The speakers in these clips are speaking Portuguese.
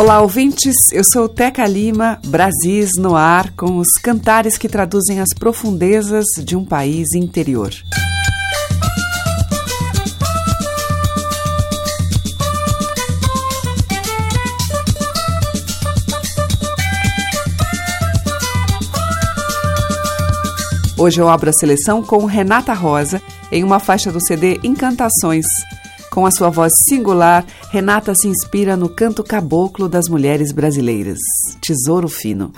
Olá, ouvintes. Eu sou Teca Lima, Brasis no ar, com os cantares que traduzem as profundezas de um país interior. Hoje eu abro a seleção com Renata Rosa em uma faixa do CD Encantações. Com a sua voz singular, Renata se inspira no canto caboclo das mulheres brasileiras. Tesouro Fino.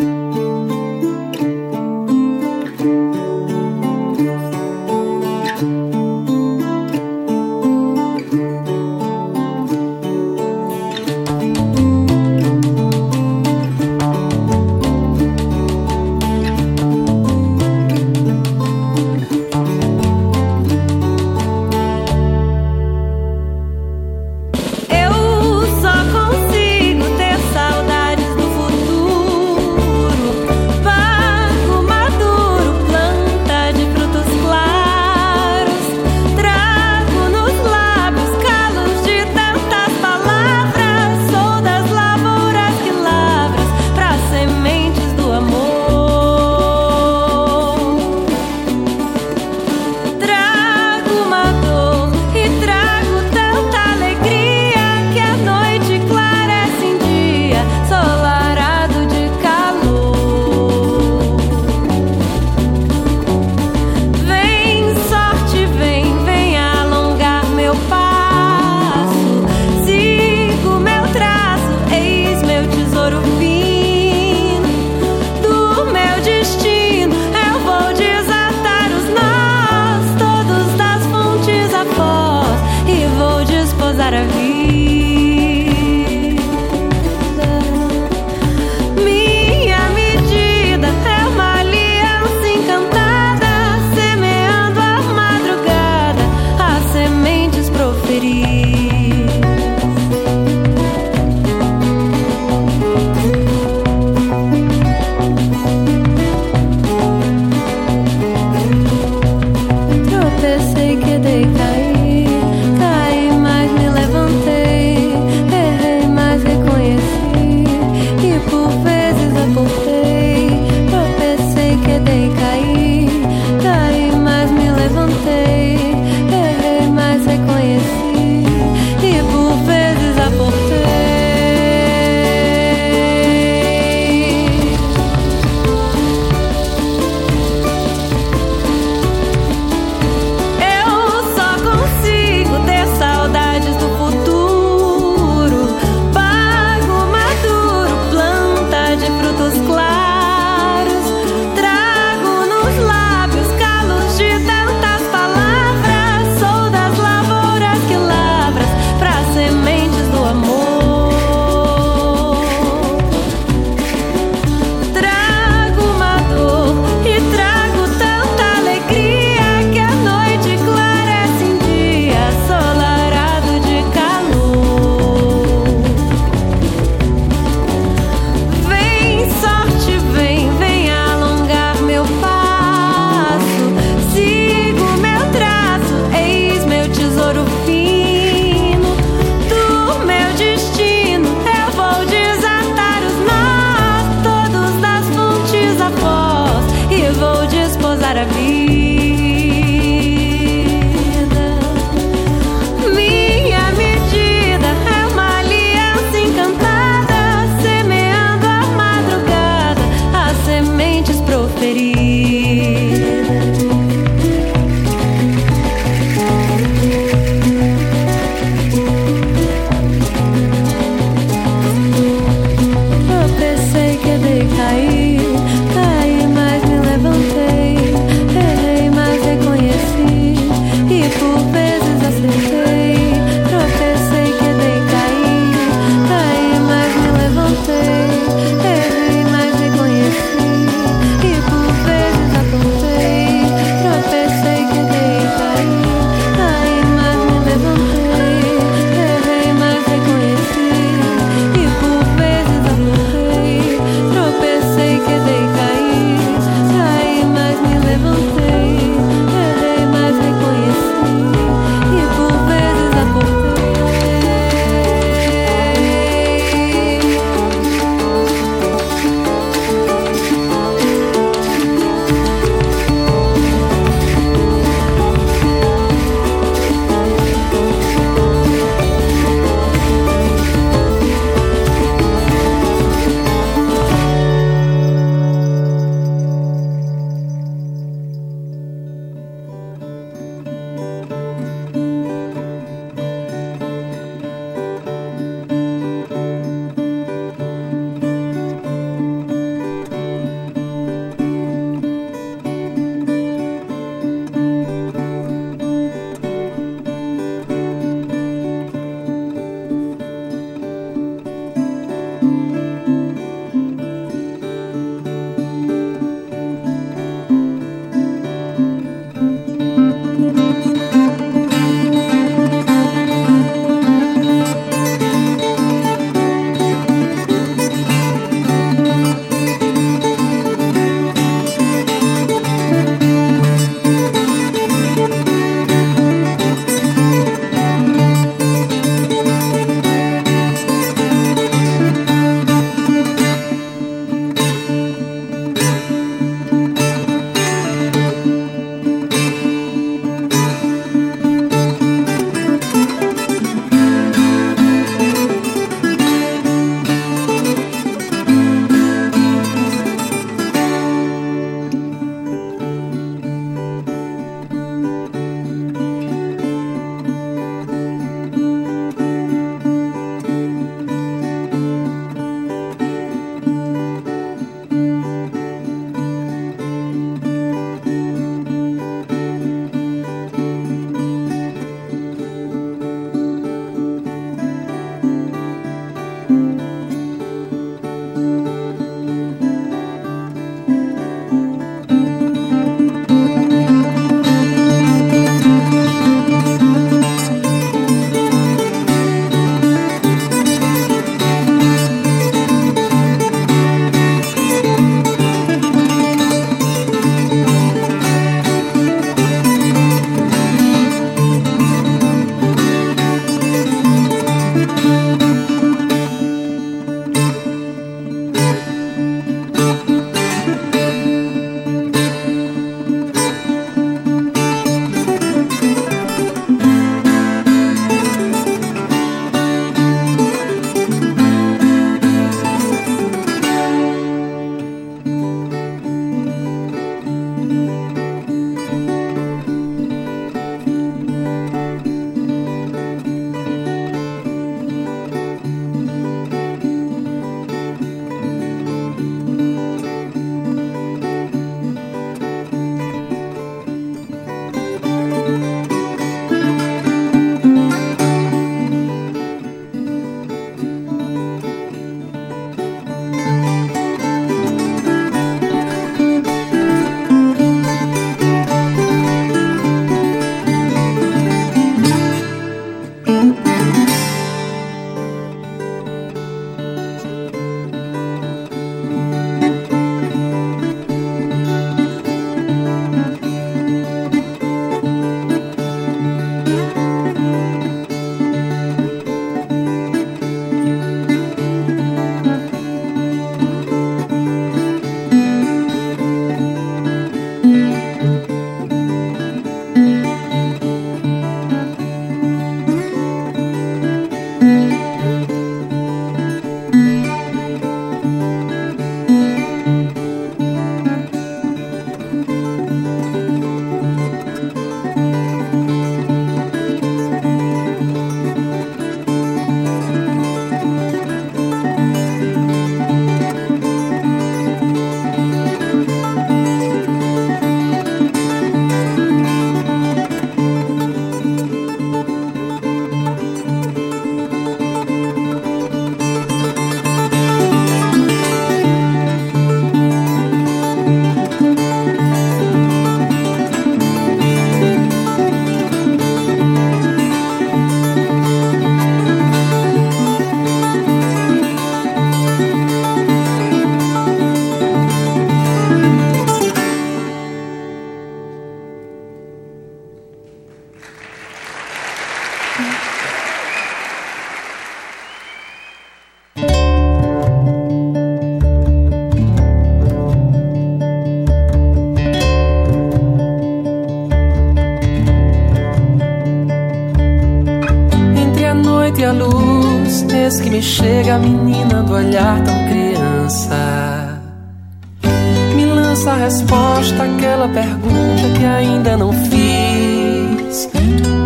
Resposta àquela pergunta que ainda não fiz.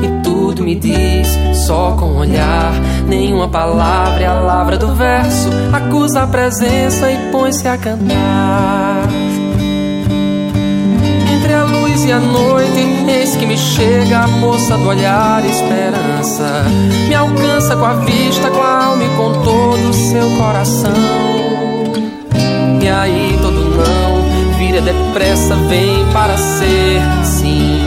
E tudo me diz, só com um olhar, nenhuma palavra é a lavra do verso. Acusa a presença e põe-se a cantar entre a luz e a noite, eis que me chega a moça do olhar esperança. Me alcança com a vista, com a alma e com todo o seu coração. E aí todo vira depressa, vem para ser sim.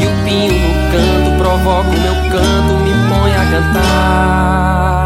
E o pinho no canto provoca o meu canto, me põe a cantar.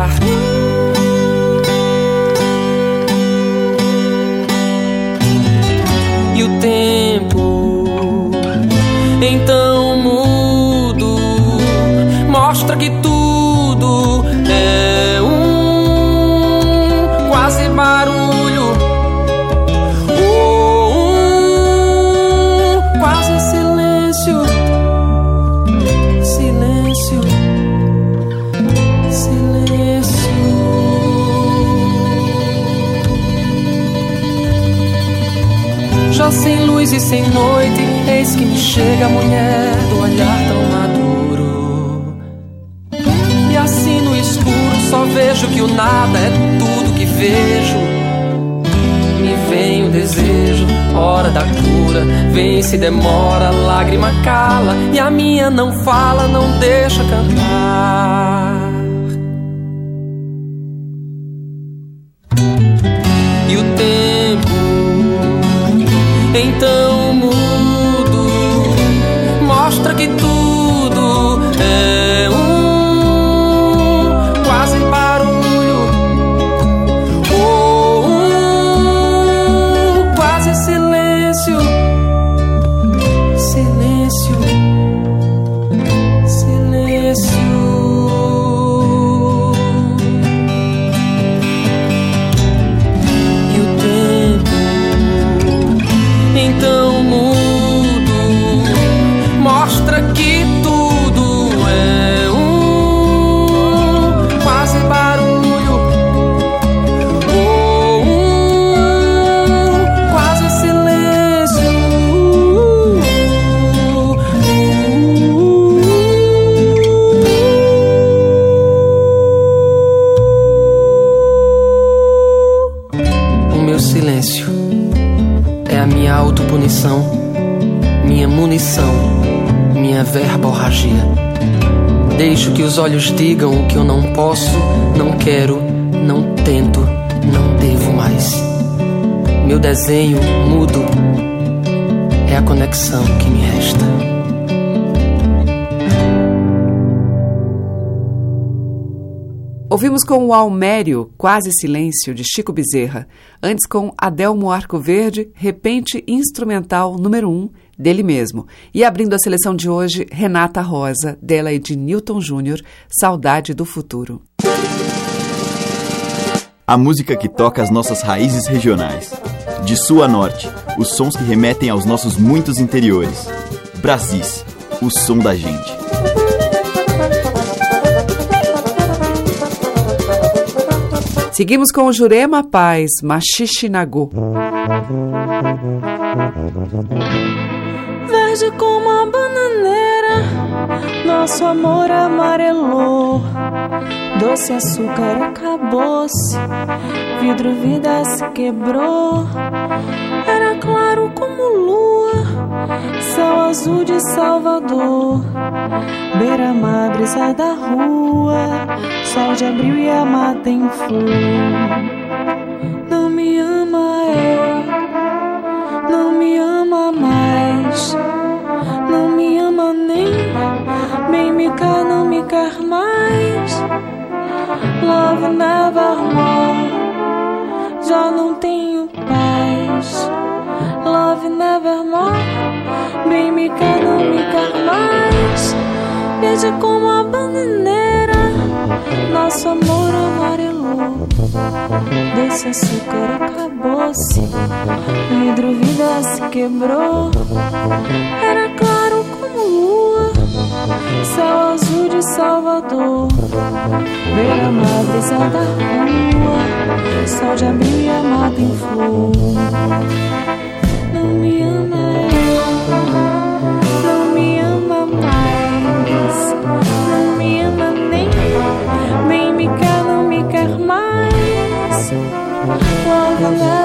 E sem noite, eis que me chega a mulher do olhar tão maduro. E assim no escuro só vejo que o nada é tudo que vejo. Me vem o desejo, hora da cura. Vem se demora, lágrima cala. E a minha não fala, não deixa cantar. Que tudo digam o que eu não posso, não quero, não tento, não devo mais. Meu desenho mudo é a conexão que me resta. Ouvimos com o Almério, Quase Silêncio, de Chico Bezerra. Antes com Adelmo Arco Verde, Repente Instrumental número 1, um, dele mesmo. E abrindo a seleção de hoje, Renata Rosa, dela e de Newton Júnior, Saudade do Futuro. A música que toca as nossas raízes regionais. De sul a norte, os sons que remetem aos nossos muitos interiores. Brasis, o som da gente. Seguimos com o Jurema Paz, Machixinagu. Verde como a bananeira, nosso amor amarelou. Doce açúcar acabou-se, vidro vida se quebrou. Era claro como lua, céu azul de Salvador. Beira-mar, brisa da rua, sol de abril e a mata em flor. Love nevermore, já não tenho paz. Love nevermore, bem me quer, não me quer mais. Verde como a bananeira, nosso amor amarelou. Desse açúcar acabou-se, vidro vida se quebrou. Era claro como lua, céu azul de Salvador. Beira-mar, da rua, sol de abril e amado em flor. Não me ama não me ama mais, não me ama nem, nem me quer, não me quer mais. Love nevermore,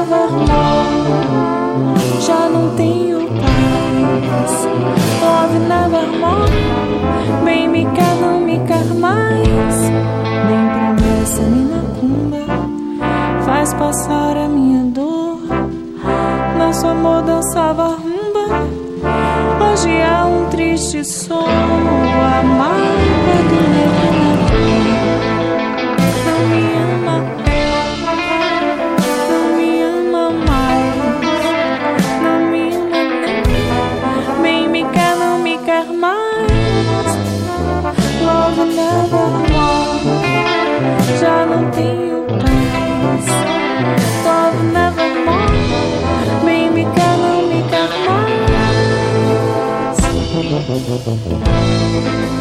passar a minha dor. Nosso amor dançava rumba. Hoje é um triste som, gemendo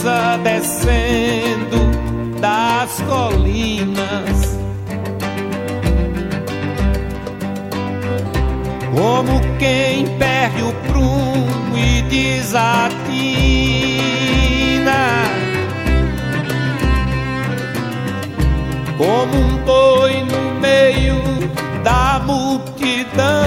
brisa descendo das colinas. Como quem perde o prumo e desatina. Como um boi no meio da multidão.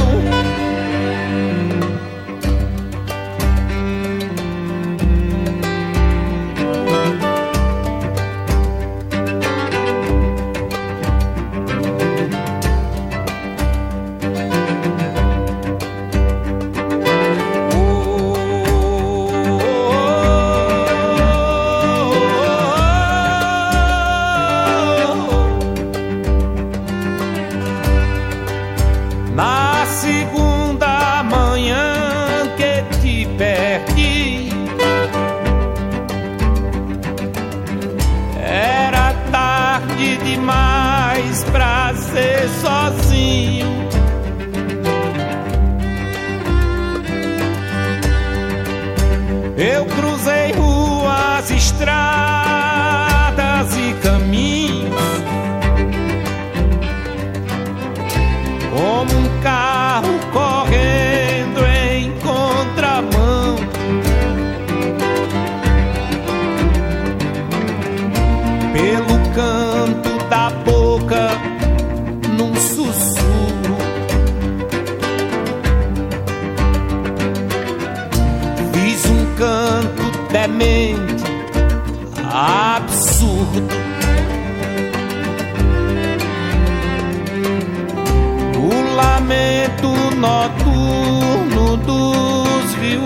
O lamento noturno dos viúvos,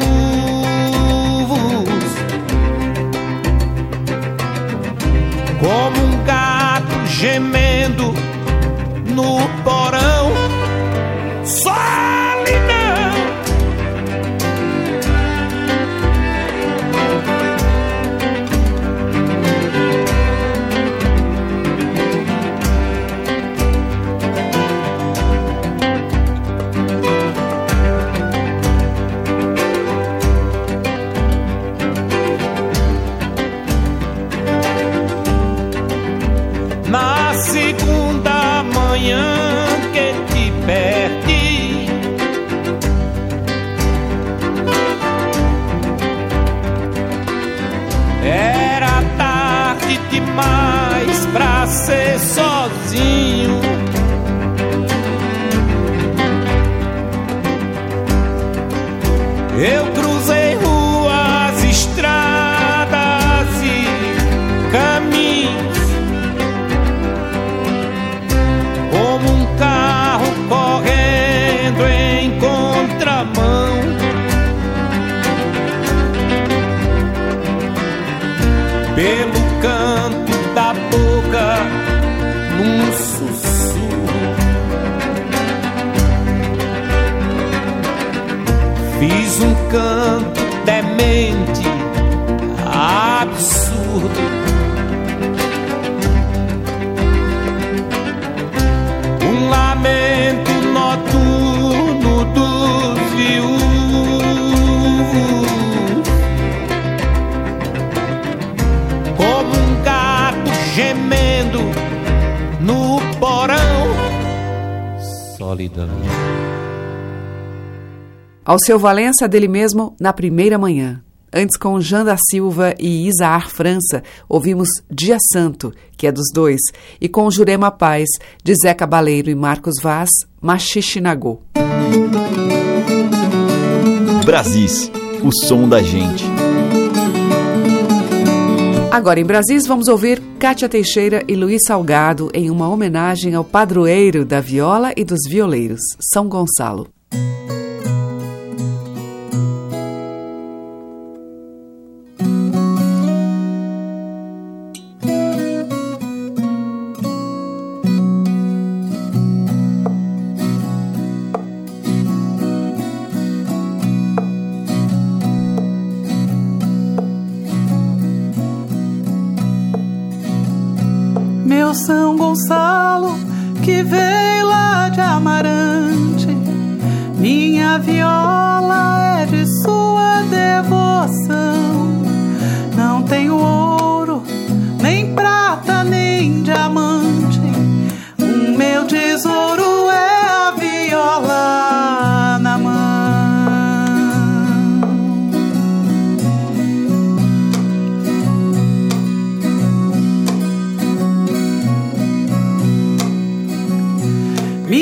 como um gato gemendo no Solidão. Ao seu Valença dele mesmo na primeira manhã. Antes, com Jean da Silva e Isaar França, ouvimos Dia Santo, que é dos dois, e com Jurema Paz, de Zé Cabaleiro e Marcos Vaz, Machixinagô. Brasis, o som da gente. Agora em Brasis vamos ouvir Cátia Teixeira e Luiz Salgado em uma homenagem ao padroeiro da viola e dos violeiros, São Gonçalo.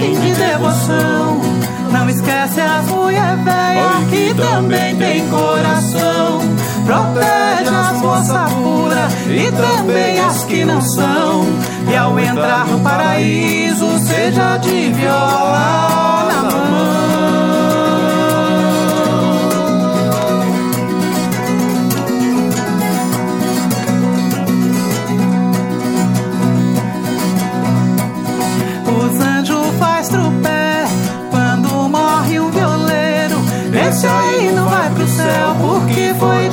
de devoção. Não esquece as mulher velha que também tem coração. Protege as moças puras e também as que não são. E ao entrar no paraíso, seja de viola na mão. Céu porque foi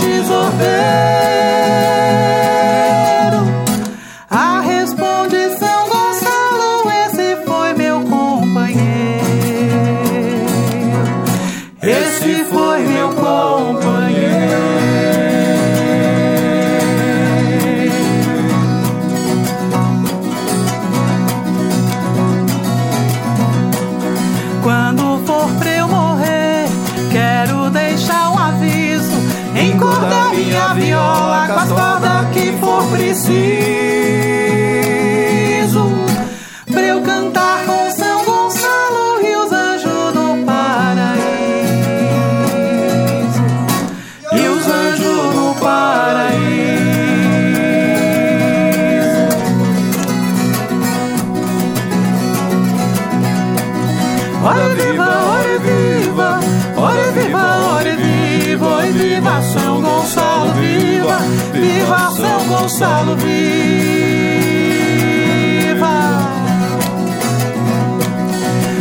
Gonçalo viva.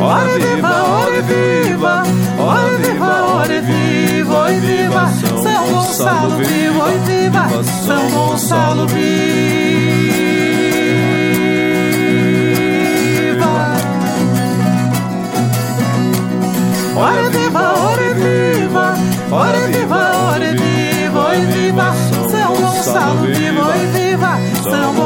Ora viva, ora viva, ora viva, ora viva, ora viva, São Gonçalo viva, ora viva, São Gonçalo viva. Ora viva, ora viva, ora viva, ora viva, Gonçalo viva. São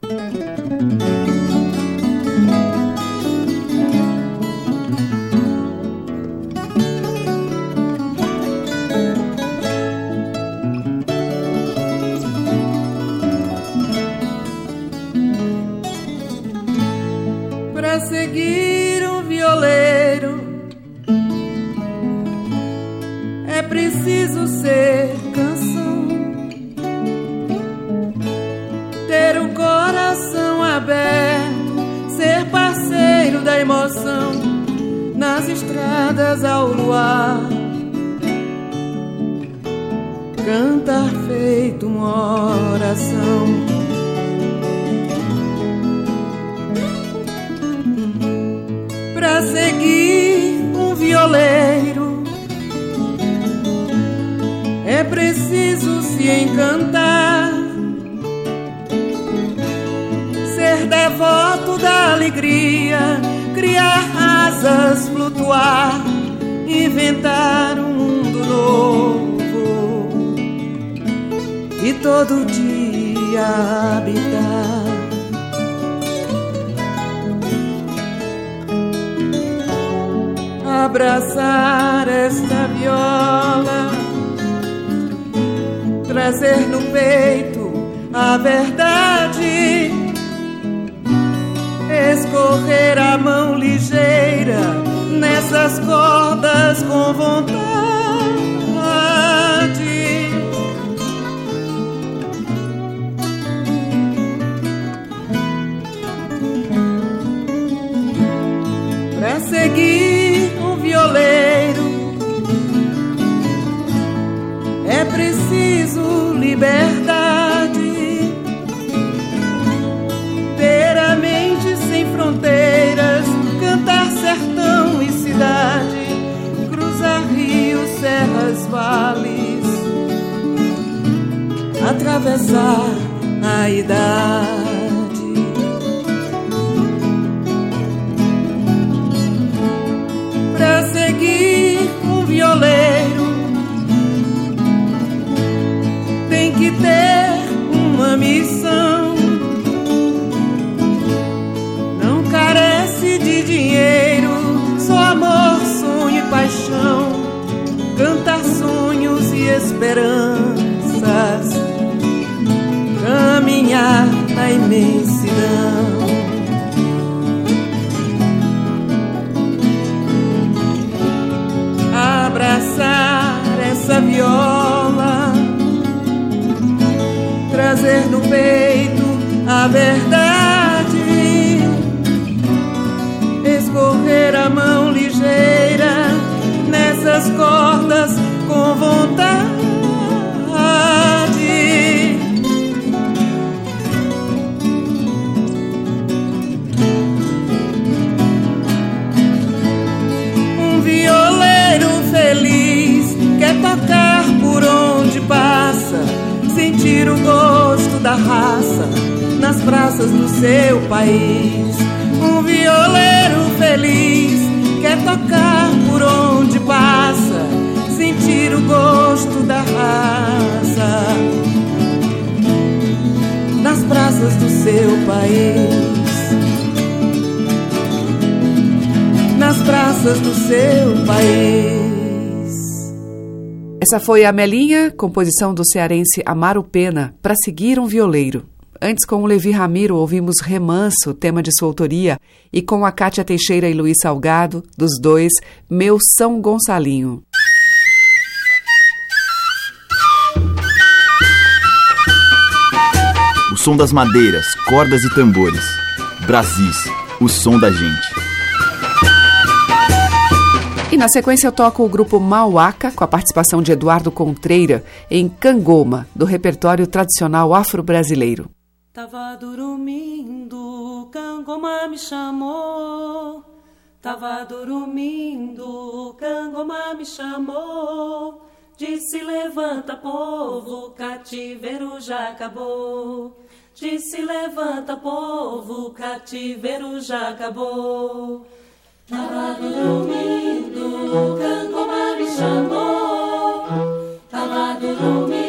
Habitar. Abraçar esta viola trazer no peito a verdade, escorrer a mão ligeira nessas cordas com vontade, preciso liberdade. Ter a mente sem fronteiras cantar sertão e cidade cruzar rios serras vales atravessar a idade. Ter uma missão. Não carece de dinheiro, só amor, sonho e paixão. Cantar sonhos e esperanças, caminhar na imensidão. No peito a verdade, da raça nas praças do seu país. Um violeiro feliz quer tocar por onde passa, sentir o gosto da raça nas praças do seu país. Nas praças do seu país. Essa foi a Melinha, composição do cearense Amaro Pena, para seguir um violeiro. Antes, com o Levi Ramiro, ouvimos Remanso, tema de sua autoria, e com a Cátia Teixeira e Luiz Salgado, dos dois, Meu São Gonçalinho. O som das madeiras, cordas e tambores. Brasis, o som da gente. Na sequência eu toco o grupo Mauaca, com a participação de Eduardo Contreira, em Cangoma, do repertório tradicional afro-brasileiro. Tava dormindo, Cangoma me chamou. Tava dormindo, Cangoma me chamou. Disse: Levanta, povo, cativeiro já acabou. Disse: Levanta, povo, cativeiro já acabou. Tava dormindo, Cangoma me chamou. Tava dormindo,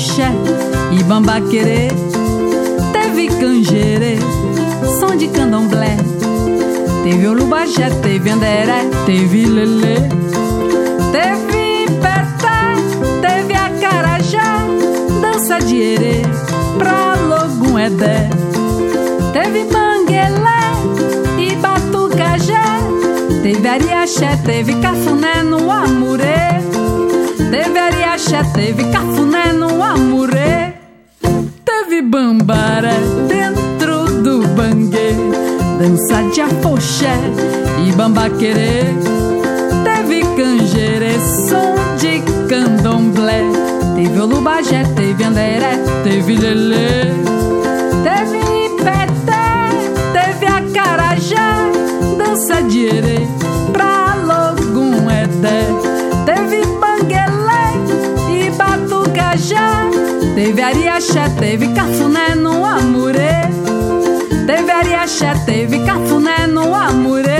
afoxé e bambaquerê. Teve canjerê, som de candomblé. Teve olubajé, teve anderé, teve lelê. Teve peté, teve acarajé, dança de erê pra logum edé. Teve manguelé e batucajé. Teve ariaxé, teve cafuné no amurê. Ariaxé, teve cafuné no amurê. Teve bambaré dentro do banguê. Dança de afoxé e bambaquerê. Teve canjerê, som de candomblé. Teve olubajé, teve anderé, teve lelê. Teve peté, teve acarajé. Dança de erê Teve ariaxé, teve cafuné no amurê. Teve ariaxé, teve cafuné no amurê.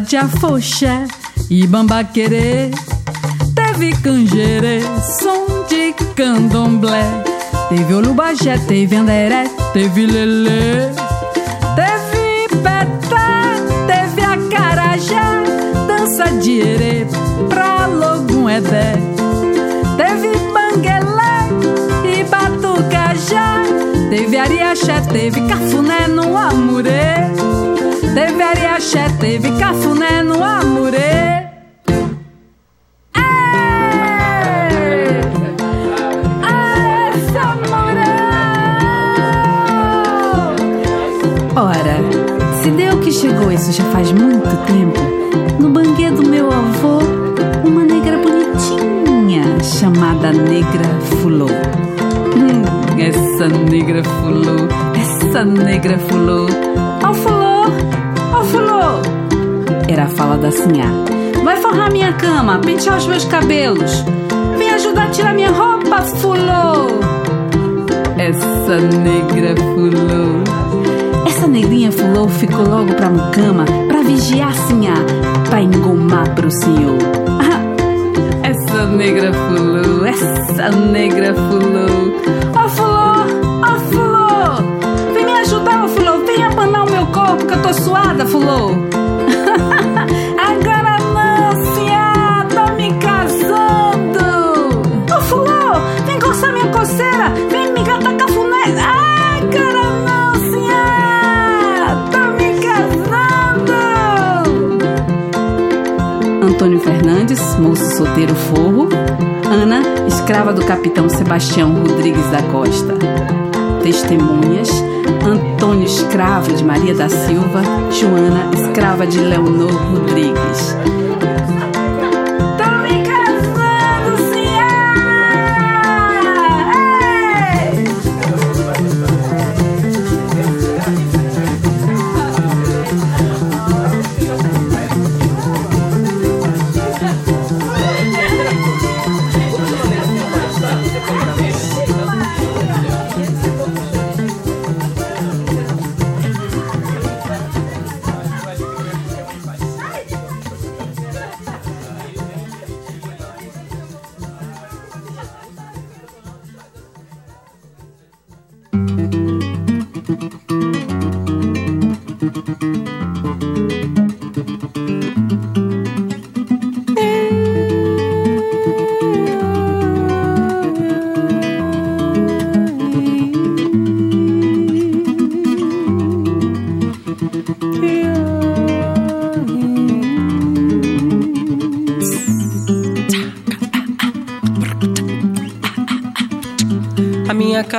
De afoxé e bambaquerê. Teve canjerê, som de candomblé. Teve olubajé, teve anderé, teve lelê. Teve peté, teve acarajé, dança de erê pra logum edé. Teve banguelé e batucajé. Teve ariaxé, teve cafuné no amurê. Teve ariaxé, teve cafuné no amurê. Ora, se deu que chegou isso já faz muito tempo, no banquê do meu avô, uma negra bonitinha chamada Negra Fulô. Hum, essa negra fulô, essa negra fulô, ao fulô fulô! Era a fala da sinhá. Vai forrar minha cama, pentear os meus cabelos. Vem ajudar a tirar minha roupa, fulô! Essa negra fulô. Essa negrinha fulô ficou logo pra mucama pra vigiar a sinhá, pra engomar pro senhor. essa negra fulô, essa negra fulô, corpo que eu tô suada, fulô. Agora não, Cia, tô me casando. Ô, fulô, vem coçar minha coceira, vem me catar cafuné. Agora não, Cia, tô me casando. Antônio Fernandes, moço solteiro forro. Ana, escrava do capitão Sebastião Rodrigues da Costa. Testemunhas Antônio escravo de Maria da Silva, Joana escrava de Leonor Rodrigues.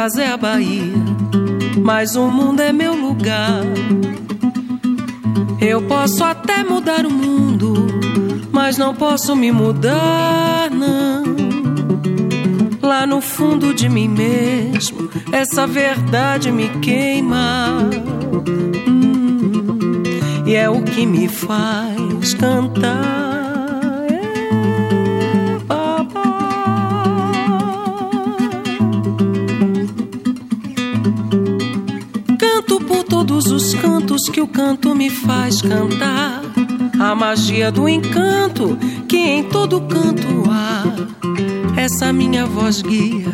Casa é a Bahia, mas o mundo é meu lugar. Eu posso até mudar o mundo, mas não posso me mudar, não. Lá no fundo de mim mesmo, essa verdade me queima. Hum, e é o que me faz cantar. Os cantos que o canto me faz cantar. A magia do encanto que em todo canto há. Essa minha voz guia,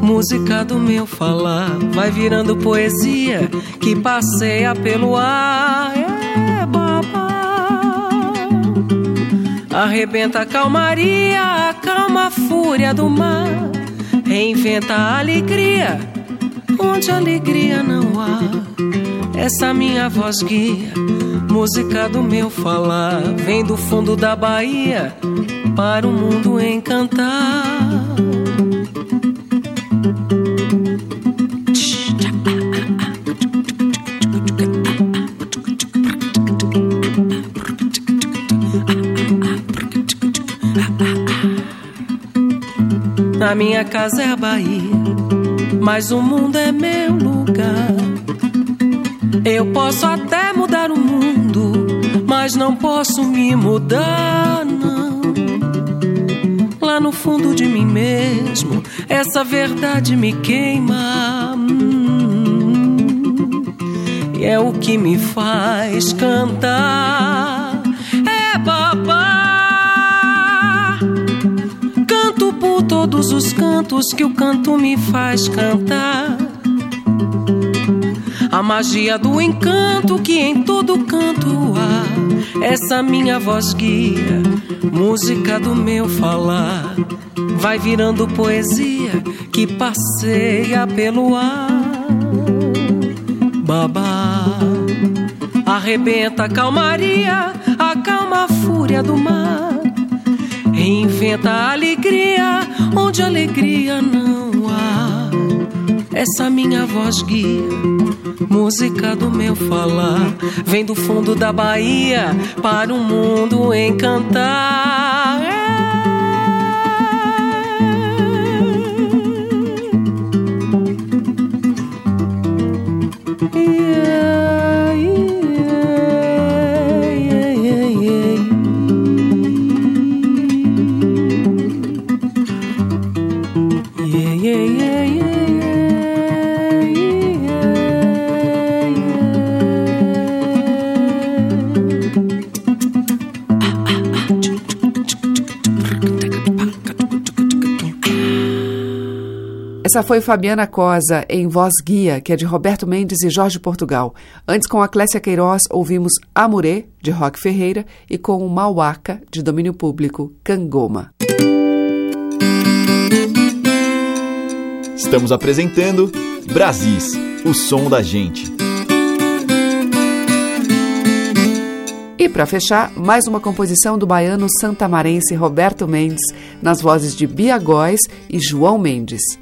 música do meu falar, vai virando poesia que passeia pelo ar. É babá. Arrebenta a calmaria, acalma a fúria do mar, reinventa a alegria onde alegria não há essa minha voz guia, música do meu falar, vem do fundo da Bahia para o mundo encantar. Na minha casa é a Bahia, mas o mundo é meu lugar. Eu posso até mudar o mundo, mas não posso me mudar, não. Lá no fundo de mim mesmo, essa verdade me queima. Hum, e é o que me faz cantar. É babá. Canto por todos os cantos que o canto me faz cantar a magia do encanto que em todo canto há. Essa minha voz guia, música do meu falar, vai virando poesia que passeia pelo ar. Babá, arrebenta a calmaria, acalma a fúria do mar, reinventa a alegria onde alegria não há. Essa minha voz guia música do meu falar vem do fundo da Bahia para o mundo encantar. Essa foi Fabiana Cosa, em Voz Guia, que é de Roberto Mendes e Jorge Portugal. Antes, com a Clécia Queiroz, ouvimos Amurê, de Roque Ferreira, e com o Mauaca, de domínio público, Cangoma. Estamos apresentando Brasis, o som da gente. E para fechar, mais uma composição do baiano santamarense Roberto Mendes, nas vozes de Bia Góes e João Mendes.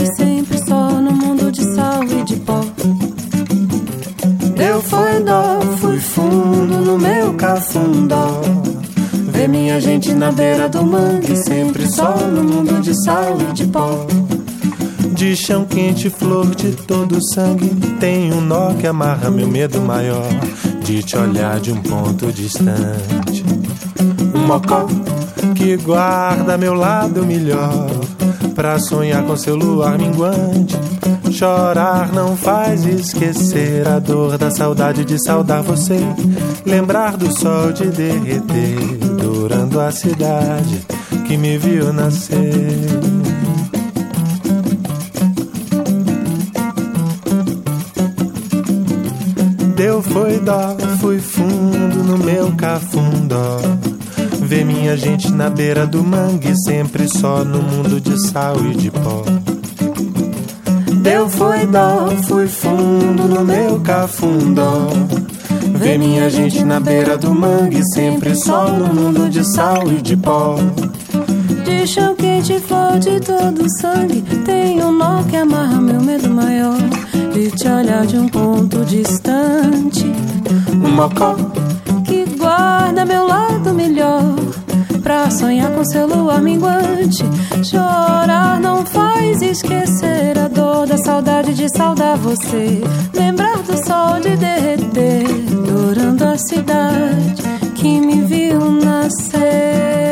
foi dó, fui fundo no meu cafundó. Ver minha gente na beira do mangue, sempre só no mundo de sal e de pó. De chão quente, flor de todo sangue, tem um nó que amarra meu medo maior de te olhar de um ponto distante. Um mocó que guarda meu lado melhor pra sonhar com seu luar minguante. Chorar não faz esquecer a dor da saudade de saudar você. Lembrar do sol de derreter, durando a cidade que me viu nascer. Deu foi dó, fui fundo no meu cafundó. Ver minha gente na beira do mangue, sempre só no mundo de sal e de pó. Deu foi dó, fui fundo no meu cafundó. Ver minha gente na beira do mangue, sempre só no mundo de sal e de pó. De chão quente, flor de todo sangue, tem um nó que amarra meu medo maior. De te olhar de um ponto distante, um mocó que guarda meu lado melhor. Pra sonhar com seu luar minguante, chorar não faz esquecer dor da saudade de saudar você. Lembrar do sol de derreter, dourando a cidade que me viu nascer.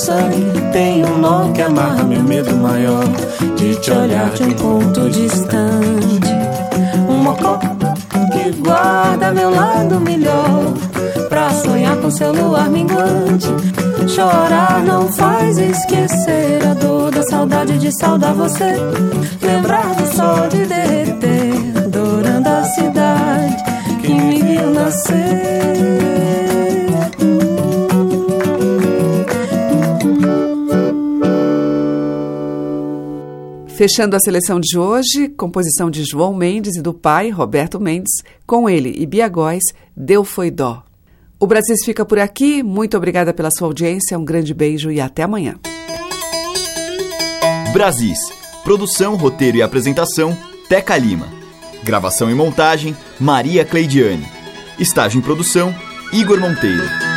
Sangue, tem um nó que amarra meu medo maior. De te olhar de um ponto distante, um mocó que guarda meu lado melhor pra sonhar com seu luar minguante. Chorar não faz esquecer a dor da saudade de saudar você. Lembrar do sol de derreter, adorando a cidade que me viu nascer. Fechando a seleção de hoje, composição de João Mendes e do pai, Roberto Mendes, com ele e Bia Góes, Deu Foi Dó. O Brasil fica por aqui. Muito obrigada pela sua audiência. Um grande beijo e até amanhã. Brasis. Produção, roteiro e apresentação: Teca Lima. Gravação e montagem: Maria Cleidiane. Estágio em produção: Igor Monteiro.